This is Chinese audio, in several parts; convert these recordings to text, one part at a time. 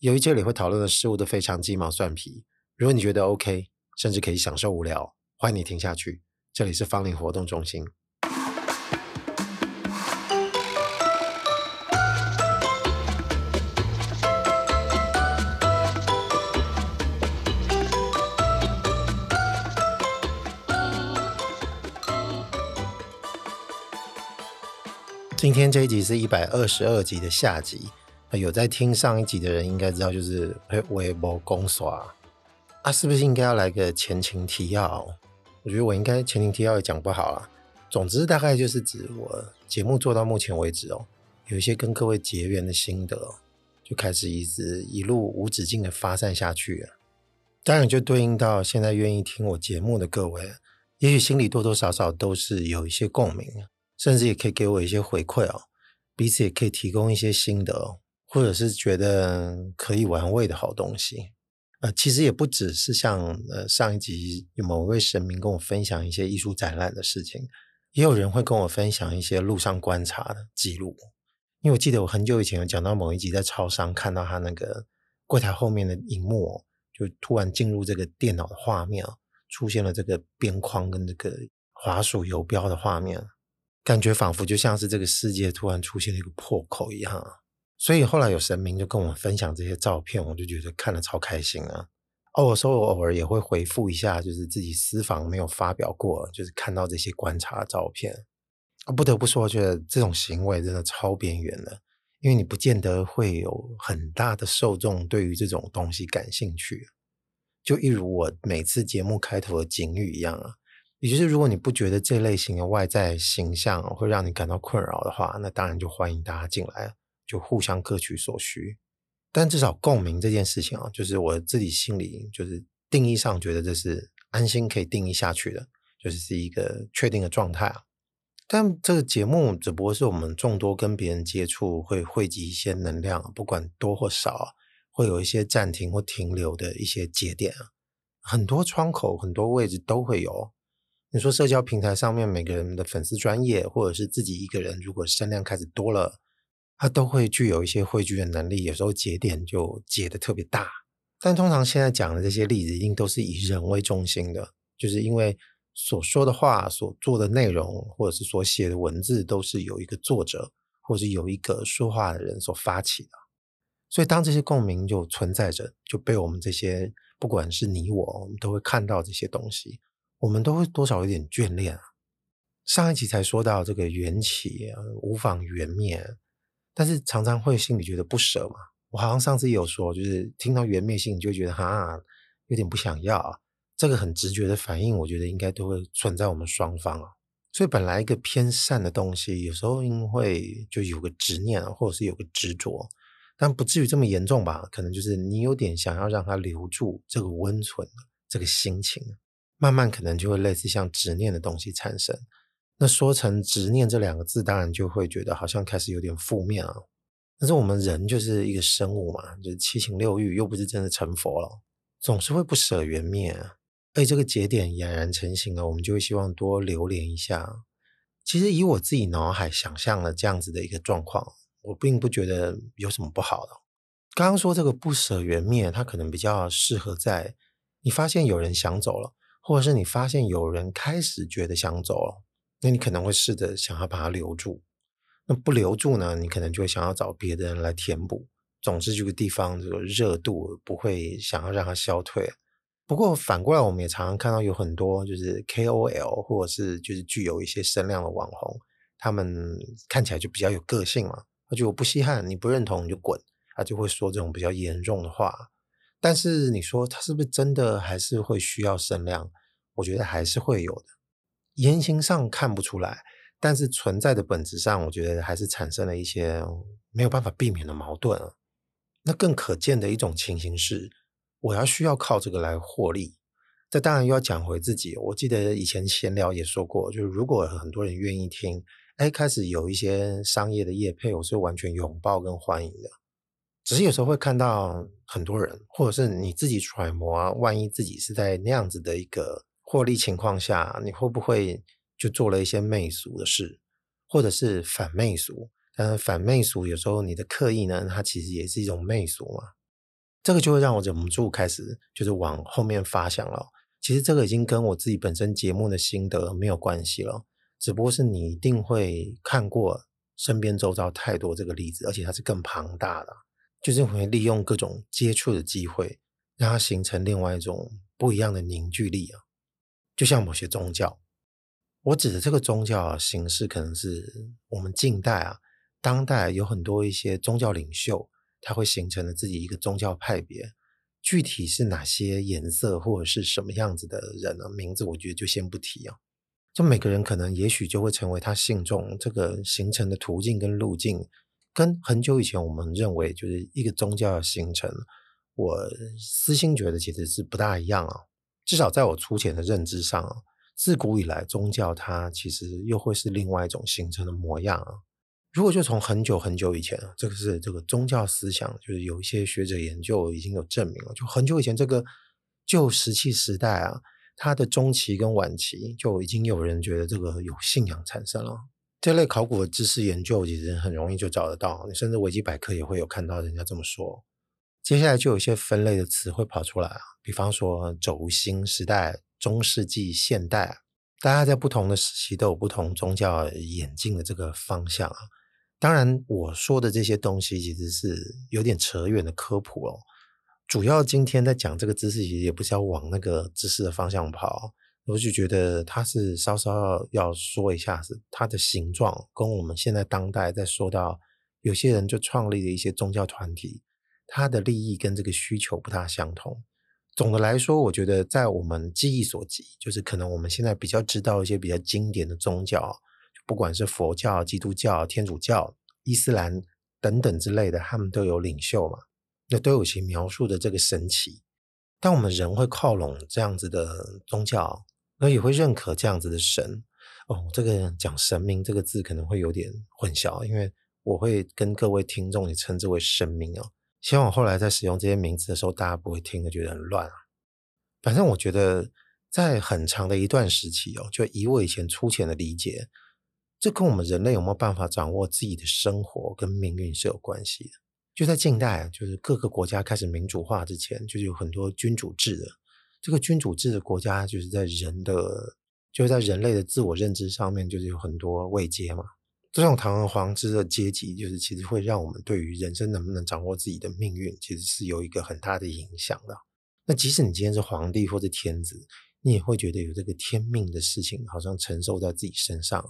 由于这里会讨论的事物都非常鸡毛蒜皮，如果你觉得 OK，甚至可以享受无聊，欢迎你听下去。这里是芳林活动中心。今天这一集是一百二十二集的下集。有在听上一集的人应该知道，就是微博公刷啊，是不是应该要来个前情提要？我觉得我应该前情提要也讲不好啊。总之，大概就是指我节目做到目前为止哦，有一些跟各位结缘的心得，就开始一直一路无止境的发散下去了。当然，就对应到现在愿意听我节目的各位，也许心里多多少少都是有一些共鸣，甚至也可以给我一些回馈哦，彼此也可以提供一些心得哦。或者是觉得可以玩味的好东西，呃，其实也不只是像呃上一集有某位神明跟我分享一些艺术展览的事情，也有人会跟我分享一些路上观察的记录。因为我记得我很久以前有讲到某一集在超商看到他那个柜台后面的荧幕，就突然进入这个电脑的画面，出现了这个边框跟这个滑鼠游标的画面，感觉仿佛就像是这个世界突然出现了一个破口一样。所以后来有神明就跟我们分享这些照片，我就觉得看了超开心啊！哦，我说我偶尔也会回复一下，就是自己私房没有发表过，就是看到这些观察照片。不得不说，我觉得这种行为真的超边缘的，因为你不见得会有很大的受众对于这种东西感兴趣。就一如我每次节目开头的警语一样啊，也就是如果你不觉得这类型的外在形象会让你感到困扰的话，那当然就欢迎大家进来。就互相各取所需，但至少共鸣这件事情啊，就是我自己心里就是定义上觉得这是安心可以定义下去的，就是是一个确定的状态啊。但这个节目只不过是我们众多跟别人接触会汇集一些能量，不管多或少，会有一些暂停或停留的一些节点啊，很多窗口、很多位置都会有。你说社交平台上面每个人的粉丝专业，或者是自己一个人，如果声量开始多了。它都会具有一些汇聚的能力，有时候节点就节得特别大。但通常现在讲的这些例子，一定都是以人为中心的，就是因为所说的话、所做的内容，或者是所写的文字，都是有一个作者，或是有一个说话的人所发起的。所以当这些共鸣就存在着，就被我们这些不管是你我，我们都会看到这些东西，我们都会多少有点眷恋。上一集才说到这个缘起，无妨缘灭。但是常常会心里觉得不舍嘛，我好像上次有说，就是听到缘灭性，你就觉得哈有点不想要啊，这个很直觉的反应，我觉得应该都会存在我们双方啊。所以本来一个偏善的东西，有时候因为就有个执念，或者是有个执着，但不至于这么严重吧？可能就是你有点想要让它留住这个温存这个心情，慢慢可能就会类似像执念的东西产生。那说成执念这两个字，当然就会觉得好像开始有点负面啊。但是我们人就是一个生物嘛，就是七情六欲，又不是真的成佛了，总是会不舍缘灭。被这个节点俨然成型了，我们就会希望多留恋一下。其实以我自己脑海想象了这样子的一个状况，我并不觉得有什么不好的。刚刚说这个不舍缘灭，它可能比较适合在你发现有人想走了，或者是你发现有人开始觉得想走了。那你可能会试着想要把它留住，那不留住呢？你可能就会想要找别的人来填补。总之，这个地方这个热度不会想要让它消退。不过反过来，我们也常常看到有很多就是 KOL 或者是就是具有一些声量的网红，他们看起来就比较有个性嘛。他就我不稀罕，你不认同你就滚，他就会说这种比较严重的话。但是你说他是不是真的还是会需要声量？我觉得还是会有的。言行上看不出来，但是存在的本质上，我觉得还是产生了一些没有办法避免的矛盾。那更可见的一种情形是，我要需要靠这个来获利。这当然又要讲回自己。我记得以前闲聊也说过，就是如果很多人愿意听，哎，开始有一些商业的业配，我是完全拥抱跟欢迎的。只是有时候会看到很多人，或者是你自己揣摩啊，万一自己是在那样子的一个。获利情况下，你会不会就做了一些媚俗的事，或者是反媚俗？但是反媚俗有时候你的刻意呢，它其实也是一种媚俗嘛。这个就会让我忍不住开始就是往后面发想了。其实这个已经跟我自己本身节目的心得没有关系了，只不过是你一定会看过身边周遭太多这个例子，而且它是更庞大的，就是会利用各种接触的机会，让它形成另外一种不一样的凝聚力啊。就像某些宗教，我指的这个宗教形式，可能是我们近代啊、当代有很多一些宗教领袖，他会形成了自己一个宗教派别。具体是哪些颜色或者是什么样子的人呢？名字我觉得就先不提啊。就每个人可能也许就会成为他信众这个形成的途径跟路径，跟很久以前我们认为就是一个宗教的形成，我私心觉得其实是不大一样啊。至少在我粗浅的认知上啊，自古以来宗教它其实又会是另外一种形成的模样啊。如果就从很久很久以前啊，这个是这个宗教思想，就是有一些学者研究已经有证明了，就很久以前这个旧石器时代啊，它的中期跟晚期就已经有人觉得这个有信仰产生了。这类考古的知识研究其实很容易就找得到，你甚至维基百科也会有看到人家这么说。接下来就有一些分类的词汇跑出来啊，比方说轴心时代、中世纪、现代，大家在不同的时期都有不同宗教演进的这个方向啊。当然，我说的这些东西其实是有点扯远的科普哦。主要今天在讲这个知识，其实也不是要往那个知识的方向跑。我就觉得它是稍稍要说一下，是它的形状跟我们现在当代在说到有些人就创立了一些宗教团体，它的利益跟这个需求不大相同。总的来说，我觉得在我们记忆所及，就是可能我们现在比较知道一些比较经典的宗教。不管是佛教、基督教、天主教、伊斯兰等等之类的，他们都有领袖嘛，那都有其描述的这个神奇。但我们人会靠拢这样子的宗教，那也会认可这样子的神。哦，这个讲神明这个字可能会有点混淆，因为我会跟各位听众也称之为神明哦。希望我后来在使用这些名字的时候，大家不会听得觉得很乱啊。反正我觉得，在很长的一段时期哦，就以我以前粗浅的理解。这跟我们人类有没有办法掌握自己的生活跟命运是有关系的。就在近代，就是各个国家开始民主化之前，就是有很多君主制的。这个君主制的国家，就是在人的，就是在人类的自我认知上面，就是有很多位阶嘛。这种堂而皇之的阶级，就是其实会让我们对于人生能不能掌握自己的命运，其实是有一个很大的影响的。那即使你今天是皇帝或者天子，你也会觉得有这个天命的事情，好像承受在自己身上。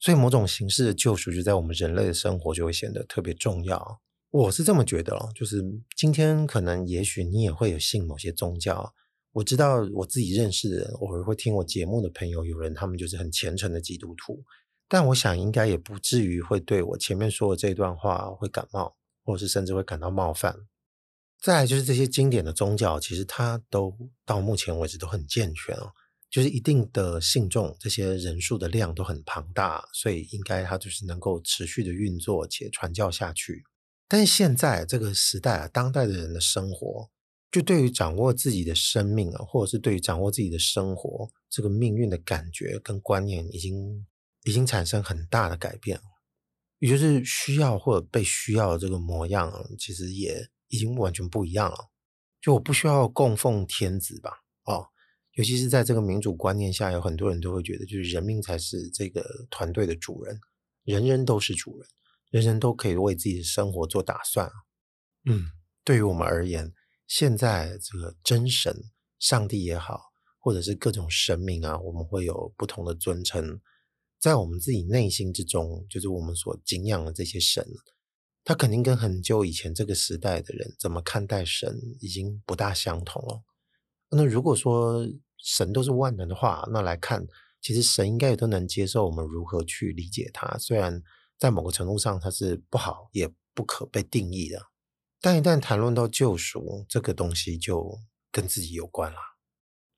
所以，某种形式的救赎就在我们人类的生活就会显得特别重要。我是这么觉得，就是今天可能也许你也会有信某些宗教。我知道我自己认识的人，偶尔会听我节目的朋友，有人他们就是很虔诚的基督徒。但我想应该也不至于会对我前面说的这段话会感冒，或者是甚至会感到冒犯。再来就是这些经典的宗教，其实它都到目前为止都很健全哦。就是一定的信众，这些人数的量都很庞大，所以应该它就是能够持续的运作且传教下去。但是现在这个时代啊，当代的人的生活，就对于掌握自己的生命啊，或者是对于掌握自己的生活这个命运的感觉跟观念，已经已经产生很大的改变。也就是需要或者被需要的这个模样，其实也已经完全不一样了。就我不需要供奉天子吧？哦。尤其是在这个民主观念下，有很多人都会觉得，就是人民才是这个团队的主人，人人都是主人，人人都可以为自己的生活做打算。嗯，对于我们而言，现在这个真神、上帝也好，或者是各种神明啊，我们会有不同的尊称，在我们自己内心之中，就是我们所敬仰的这些神，他肯定跟很久以前这个时代的人怎么看待神，已经不大相同了。那如果说神都是万能的话，那来看，其实神应该也都能接受我们如何去理解它。虽然在某个程度上它是不好，也不可被定义的，但一旦谈论到救赎这个东西，就跟自己有关了。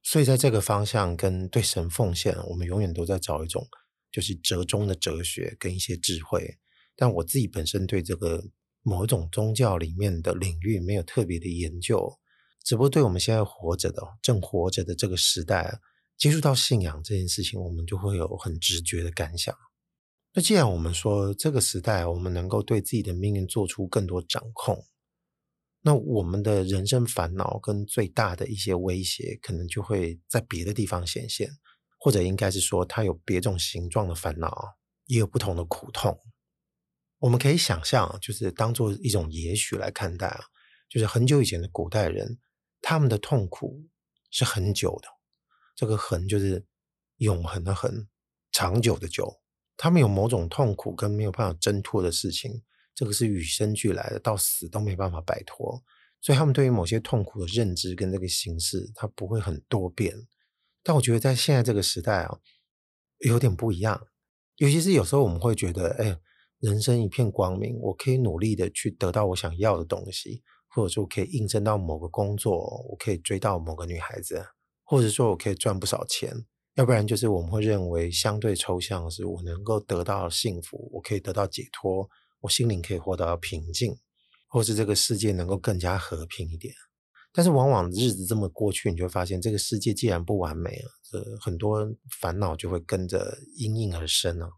所以在这个方向跟对神奉献，我们永远都在找一种就是折中的哲学跟一些智慧。但我自己本身对这个某种宗教里面的领域没有特别的研究。只不过对我们现在活着的、正活着的这个时代，接触到信仰这件事情，我们就会有很直觉的感想。那既然我们说这个时代，我们能够对自己的命运做出更多掌控，那我们的人生烦恼跟最大的一些威胁，可能就会在别的地方显现，或者应该是说，它有别种形状的烦恼，也有不同的苦痛。我们可以想象，就是当做一种也许来看待啊，就是很久以前的古代人，他们的痛苦是很久的，这个“恒”就是永恒的“恒”，长久的“久”。他们有某种痛苦跟没有办法挣脱的事情。这个是与生俱来的，到死都没办法摆脱，所以他们对于某些痛苦的认知跟这个形式，它不会很多变。但我觉得在现在这个时代啊，有点不一样。尤其是有时候我们会觉得，哎，人生一片光明，我可以努力的去得到我想要的东西，或者说我可以应征到某个工作，我可以追到某个女孩子，或者说我可以赚不少钱。要不然就是我们会认为相对抽象的是，我能够得到幸福，我可以得到解脱。我心灵可以获得平静，或是这个世界能够更加和平一点。但是往往日子这么过去，你就会发现这个世界既然不完美了，这很多烦恼就会跟着应运而生了。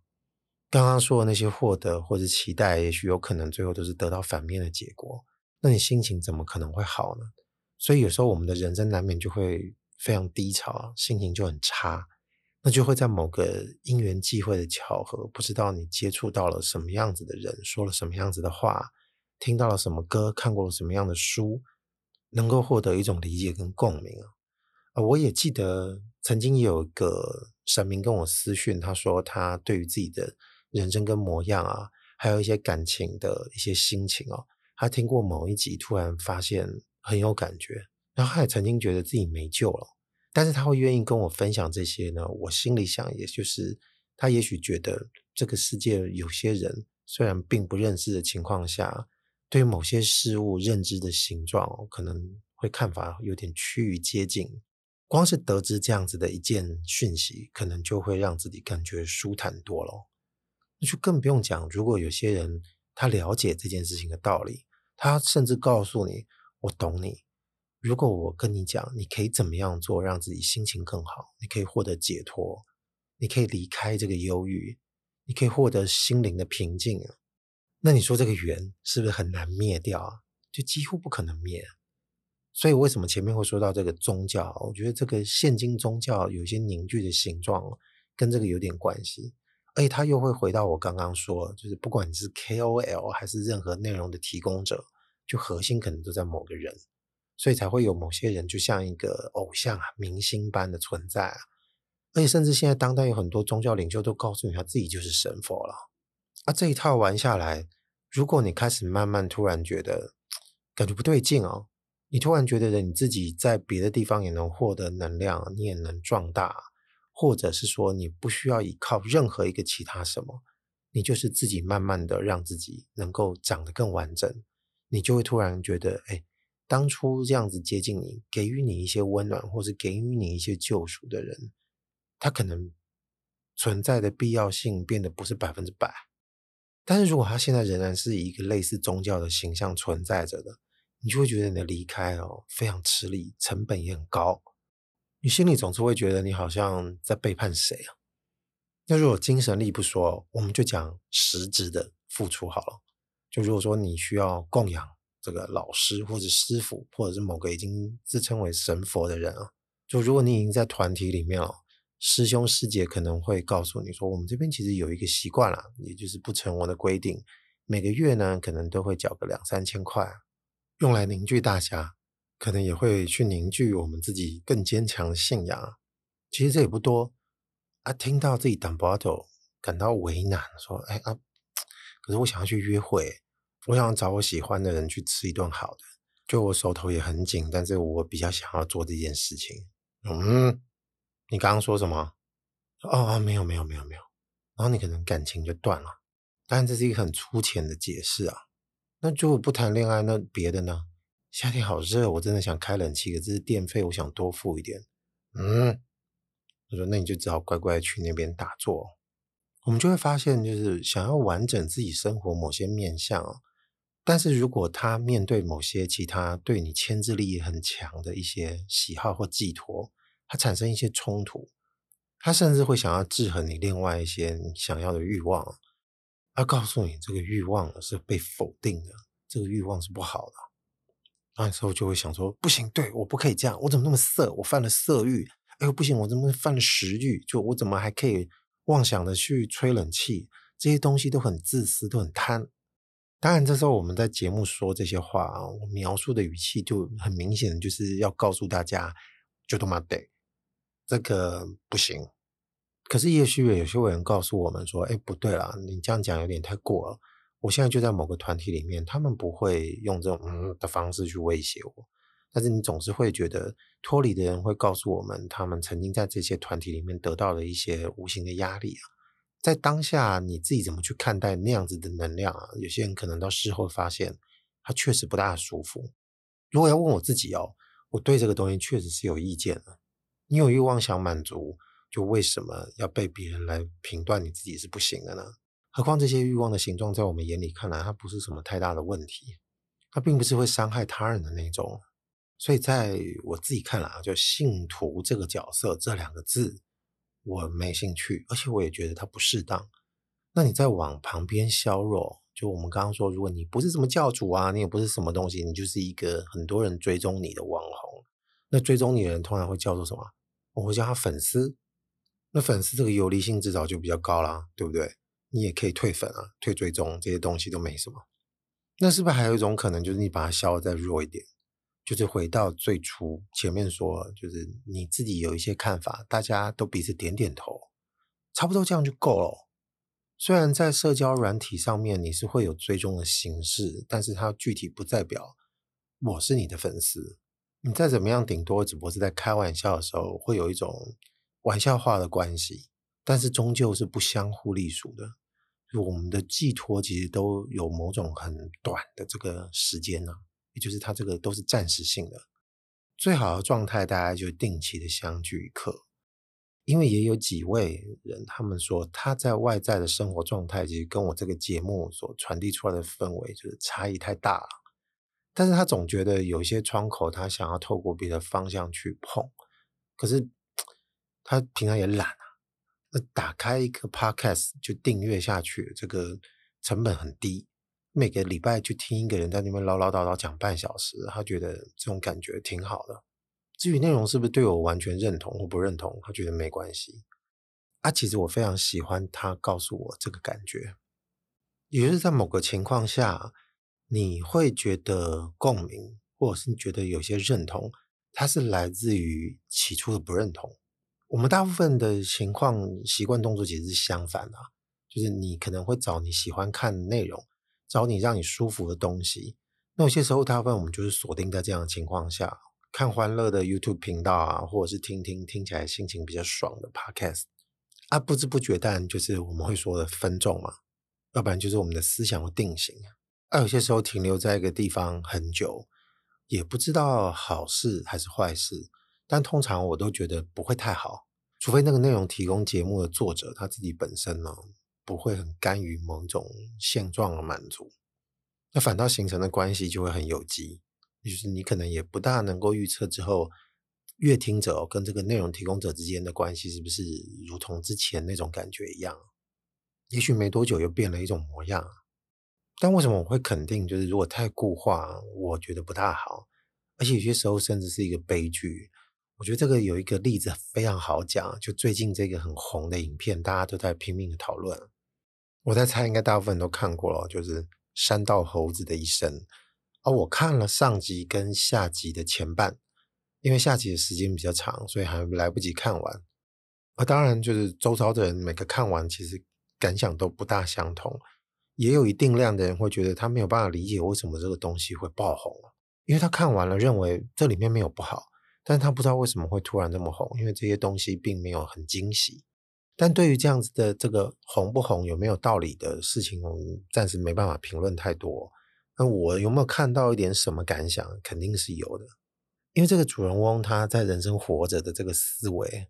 刚刚说的那些获得或者期待，也许有可能最后都是得到反面的结果。那你心情怎么可能会好呢？所以有时候我们的人生难免就会非常低潮，心情就很差。那就会在某个因缘际会的巧合，不知道你接触到了什么样子的人，说了什么样子的话，听到了什么歌，看过了什么样的书，能够获得一种理解跟共鸣啊。啊，我也记得曾经有一个神明跟我私讯，他说他对于自己的人生跟模样啊，还有一些感情的一些心情哦，他听过某一集，突然发现很有感觉，然后他也曾经觉得自己没救了。但是他会愿意跟我分享这些呢？我心里想，也就是他也许觉得这个世界有些人虽然并不认识的情况下，对某些事物认知的形状可能会看法有点趋于接近。光是得知这样子的一件讯息，可能就会让自己感觉舒坦多了。那就更不用讲，如果有些人他了解这件事情的道理，他甚至告诉你：“我懂你。”如果我跟你讲，你可以怎么样做，让自己心情更好？你可以获得解脱，你可以离开这个忧郁，你可以获得心灵的平静。那你说这个缘是不是很难灭掉啊？就几乎不可能灭。所以为什么前面会说到这个宗教？我觉得这个现今宗教有些凝聚的形状，跟这个有点关系。而且它又会回到我刚刚说，就是不管你是 KOL 还是任何内容的提供者，就核心可能都在某个人。所以才会有某些人，就像一个偶像啊、明星般的存在啊，而且甚至现在当代有很多宗教领袖都告诉你，他自己就是神佛了。啊，这一套玩下来，如果你开始慢慢突然觉得感觉不对劲哦，你突然觉得你自己在别的地方也能获得能量，你也能壮大，或者是说你不需要依靠任何一个其他什么，你就是自己慢慢的让自己能够长得更完整，你就会突然觉得，哎。当初这样子接近你，给予你一些温暖，或是给予你一些救赎的人，他可能存在的必要性变得不是百分之百。但是如果他现在仍然是一个类似宗教的形象存在着的，你就会觉得你的离开哦非常吃力，成本也很高。你心里总是会觉得你好像在背叛谁啊？那如果精神力不说，我们就讲实质的付出好了。就如果说你需要供养。这个老师或者师傅，或者是某个已经自称为神佛的人啊，就如果你已经在团体里面了，师兄师姐可能会告诉你说，我们这边其实有一个习惯啦，也就是不成文的规定，每个月呢可能都会缴个两三千块，用来凝聚大家，可能也会去凝聚我们自己更坚强的信仰。其实这也不多啊，听到自己挡不到，感到为难，说，哎啊，可是我想要去约会。我想找我喜欢的人去吃一顿好的，就我手头也很紧，但是我比较想要做这件事情。嗯，你刚刚说什么？哦，没有没有没有没有。然后你可能感情就断了，当然这是一个很粗浅的解释啊。那就不谈恋爱，那别的呢？夏天好热，我真的想开冷气，可是电费我想多付一点。嗯，我说那你就只好乖乖去那边打坐。我们就会发现，就是想要完整自己生活某些面向。但是如果他面对某些其他对你牵制力很强的一些喜好或寄托，他产生一些冲突，他甚至会想要制衡你另外一些你想要的欲望，它告诉你这个欲望是被否定的，这个欲望是不好的。那时候就会想说，不行，对，我不可以这样，我怎么那么色？我犯了色欲，哎呦不行，我怎么犯了食欲？就我怎么还可以妄想的去吹冷气？这些东西都很自私，都很贪。当然，这时候我们在节目说这些话啊，我描述的语气就很明显，就是要告诉大家，就他妈得这个不行。可是也许有些人告诉我们说，哎，不对啦，你这样讲有点太过了。我现在就在某个团体里面，他们不会用这种嗯的方式去威胁我，但是你总是会觉得脱离的人会告诉我们，他们曾经在这些团体里面得到了一些无形的压力啊。在当下你自己怎么去看待那样子的能量啊？有些人可能到事后发现，他确实不大舒服。如果要问我自己哦，我对这个东西确实是有意见的。你有欲望想满足，就为什么要被别人来评断你自己是不行的呢？何况这些欲望的形状，在我们眼里看来，它不是什么太大的问题，它并不是会伤害他人的那种。所以，在我自己看来啊，就信徒这个角色这两个字，我没兴趣，而且我也觉得它不适当。那你再往旁边削弱，就我们刚刚说，如果你不是什么教主啊，你也不是什么东西，你就是一个很多人追踪你的网红，那追踪你的人通常会叫做什么？我会叫他粉丝。那粉丝这个游离性至少就比较高啦，对不对？你也可以退粉啊，退追踪这些东西都没什么。那是不是还有一种可能，就是你把它削得再弱一点，就是回到最初前面说，就是你自己有一些看法，大家都彼此点点头，差不多这样就够了。虽然在社交软体上面你是会有追踪的形式，但是它具体不代表我是你的粉丝。你再怎么样，顶多只不过是在开玩笑的时候会有一种玩笑话的关系，但是终究是不相互隶属的。我们的寄托其实都有某种很短的这个时间呢、啊，也就是它这个都是暂时性的。最好的状态，大家就定期的相聚一刻。因为也有几位人，他们说他在外在的生活状态，其实跟我这个节目所传递出来的氛围就是差异太大了。但是他总觉得有一些窗口，他想要透过别的方向去碰，可是他平常也懒啊。那打开一个 podcast 就订阅下去，这个成本很低。每个礼拜就听一个人在那边唠唠叨叨讲半小时，他觉得这种感觉挺好的。至于内容是不是对我完全认同或不认同，他觉得没关系。啊，其实我非常喜欢他告诉我这个感觉，也就是在某个情况下，你会觉得共鸣，或者是你觉得有些认同，它是来自于起初的不认同。我们大部分的情况、习惯、动作其实是相反的，就是你可能会找你喜欢看的内容，找你让你舒服的东西。那有些时候，大部分我们就是锁定在这样的情况下，看欢乐的 YouTube 频道啊，或者是听听听起来心情比较爽的 Podcast 啊，不知不觉，但就是我们会说的分众嘛，要不然就是我们的思想会定型。啊、有些时候停留在一个地方很久，也不知道好事还是坏事。但通常我都觉得不会太好，除非那个内容提供节目的作者他自己本身呢，不会很甘于某种现状的满足，那反倒形成的关系就会很有机，就是你可能也不大能够预测之后阅听者跟这个内容提供者之间的关系是不是如同之前那种感觉一样，也许没多久又变了一种模样。但为什么我会肯定，就是如果太固化，我觉得不大好，而且有些时候甚至是一个悲剧。我觉得这个有一个例子非常好讲，就最近这个很红的影片，大家都在拼命的讨论。我在猜，应该大部分都看过了，就是山道猴子的一生。而我看了上集跟下集的前半，因为下集的时间比较长，所以还来不及看完。而当然，就是周遭的人每个看完，其实感想都不大相同。也有一定量的人会觉得他没有办法理解为什么这个东西会爆红，因为他看完了认为这里面没有不好。但他不知道为什么会突然这么红，因为这些东西并没有很惊喜。但对于这样子的这个红不红有没有道理的事情，我们暂时没办法评论太多。那我有没有看到一点什么感想？肯定是有的，因为这个主人翁他在人生活着的这个思维、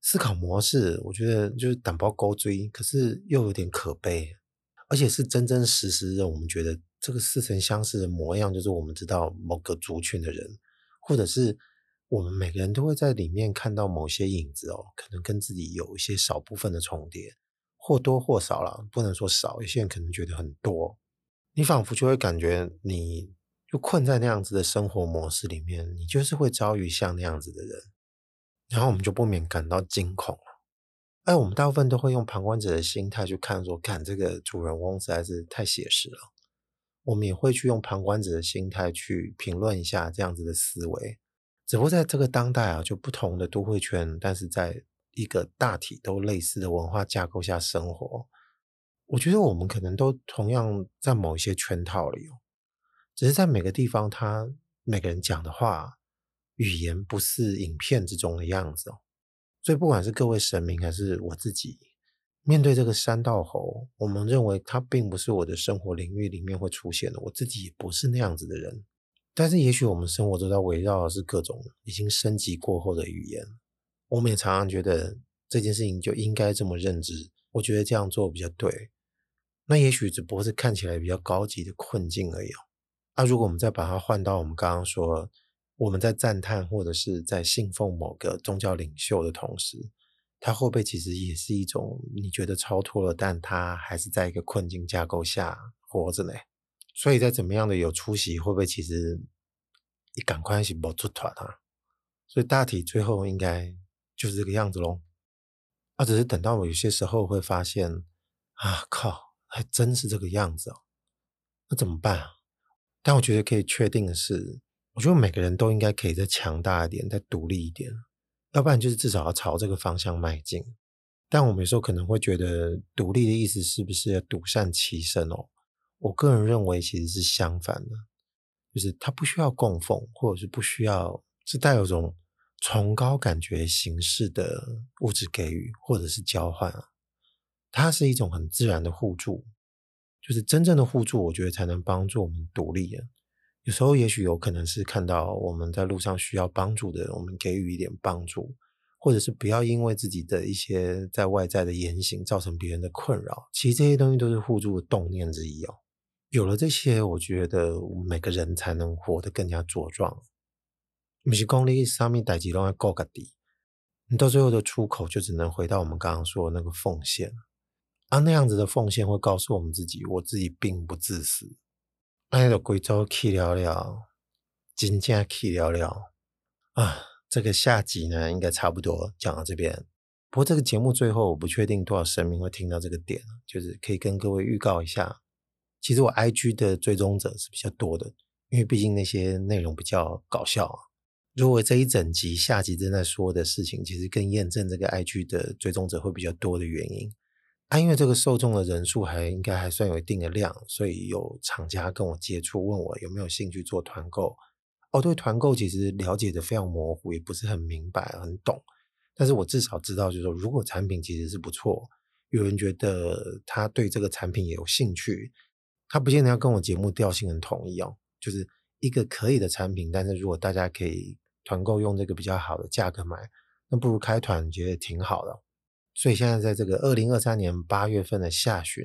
思考模式，我觉得就是胆包勾追，可是又有点可悲，而且是真真实实的。我们觉得这个似曾相识的模样，就是我们知道某个族群的人，或者是。我们每个人都会在里面看到某些影子哦，可能跟自己有一些少部分的重叠，或多或少啦，不能说少。有些人可能觉得很多，你仿佛就会感觉你就困在那样子的生活模式里面，你就是会遭遇像那样子的人，然后我们就不免感到惊恐了。哎，我们大部分都会用旁观者的心态去看，说，看这个主人翁实在是太写实了。我们也会去用旁观者的心态去评论一下这样子的思维。只不过在这个当代啊，就不同的都会圈，但是在一个大体都类似的文化架构下生活，我觉得我们可能都同样在某一些圈套里哦。只是在每个地方，他每个人讲的话语言不是影片之中的样子哦。所以不管是各位神明还是我自己，面对这个三道猴，我们认为它并不是我的生活领域里面会出现的。我自己也不是那样子的人。但是也许我们生活都在围绕的是各种已经升级过后的语言。我们也常常觉得这件事情就应该这么认知。我觉得这样做比较对。那也许只不过是看起来比较高级的困境而已。那、如果我们再把它换到我们刚刚说，我们在赞叹或者是在信奉某个宗教领袖的同时，他会不会其实也是一种你觉得超脱了，但他还是在一个困境架构下活着呢？所以在怎么样的有出息，会不会其实你赶快去冒出团啊？所以大体最后应该就是这个样子喽。啊，只是等到我有些时候会发现，啊靠，还真是这个样子哦，那怎么办啊？但我觉得可以确定的是，我觉得每个人都应该可以再强大一点，再独立一点，要不然就是至少要朝这个方向迈进。但我们有时候可能会觉得，独立的意思是不是要独善其身哦？我个人认为其实是相反的，就是它不需要供奉，或者是不需要是带有种崇高感觉形式的物质给予，或者是交换啊，它是一种很自然的互助。就是真正的互助，我觉得才能帮助我们独立啊。有时候也许有可能是看到我们在路上需要帮助的人，我们给予一点帮助，或者是不要因为自己的一些在外在的言行造成别人的困扰。其实这些东西都是互助的动念之一哦。有了这些，我觉得每个人才能活得更加茁壮。不是讲你上面代志拢要够个底，你到最后的出口就只能回到我们刚刚说的那个奉献。啊，那样子的奉献会告诉我们自己，我自己并不自私。哎，的贵州去聊聊，金价去聊聊啊。这个下集呢，应该差不多讲到这边。不过这个节目最后，我不确定多少神明会听到这个点，就是可以跟各位预告一下。其实我 IG 的追踪者是比较多的，因为毕竟那些内容比较搞笑。如果这一整集下集正在说的事情，其实更验证这个 IG 的追踪者会比较多的原因。啊，因为这个受众的人数还应该还算有一定的量，所以有厂家跟我接触，问我有没有兴趣做团购。哦，对，团购其实了解的非常模糊，也不是很明白、很懂。但是我至少知道，就是说，如果产品其实是不错，有人觉得他对这个产品也有兴趣，他不见得要跟我节目调性很统一哦。就是一个可以的产品，但是如果大家可以团购用这个比较好的价格买，那不如开团，觉得挺好的。所以现在在这个二零二三年八月份的下旬，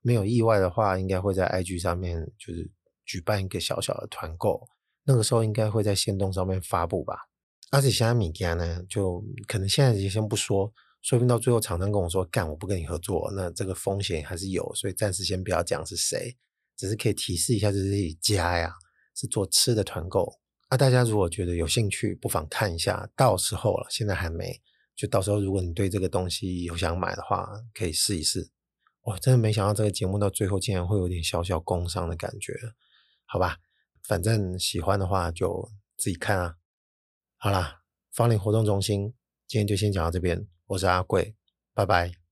没有意外的话，应该会在 IG 上面就是举办一个小小的团购，那个时候应该会在限动上面发布吧。而且现在米家呢，就可能现在就先不说，说不定到最后厂商跟我说干，我不跟你合作，那这个风险还是有，所以暂时先不要讲是谁，只是可以提示一下，就是这家呀是做吃的团购。那大家如果觉得有兴趣，不妨看一下，到时候了，现在还没。就到时候，如果你对这个东西有想买的话，可以试一试。我真的没想到这个节目到最后竟然会有点小小工伤的感觉，好吧？反正喜欢的话就自己看啊。好啦，芳邻活动中心今天就先讲到这边，我是阿贵，拜拜。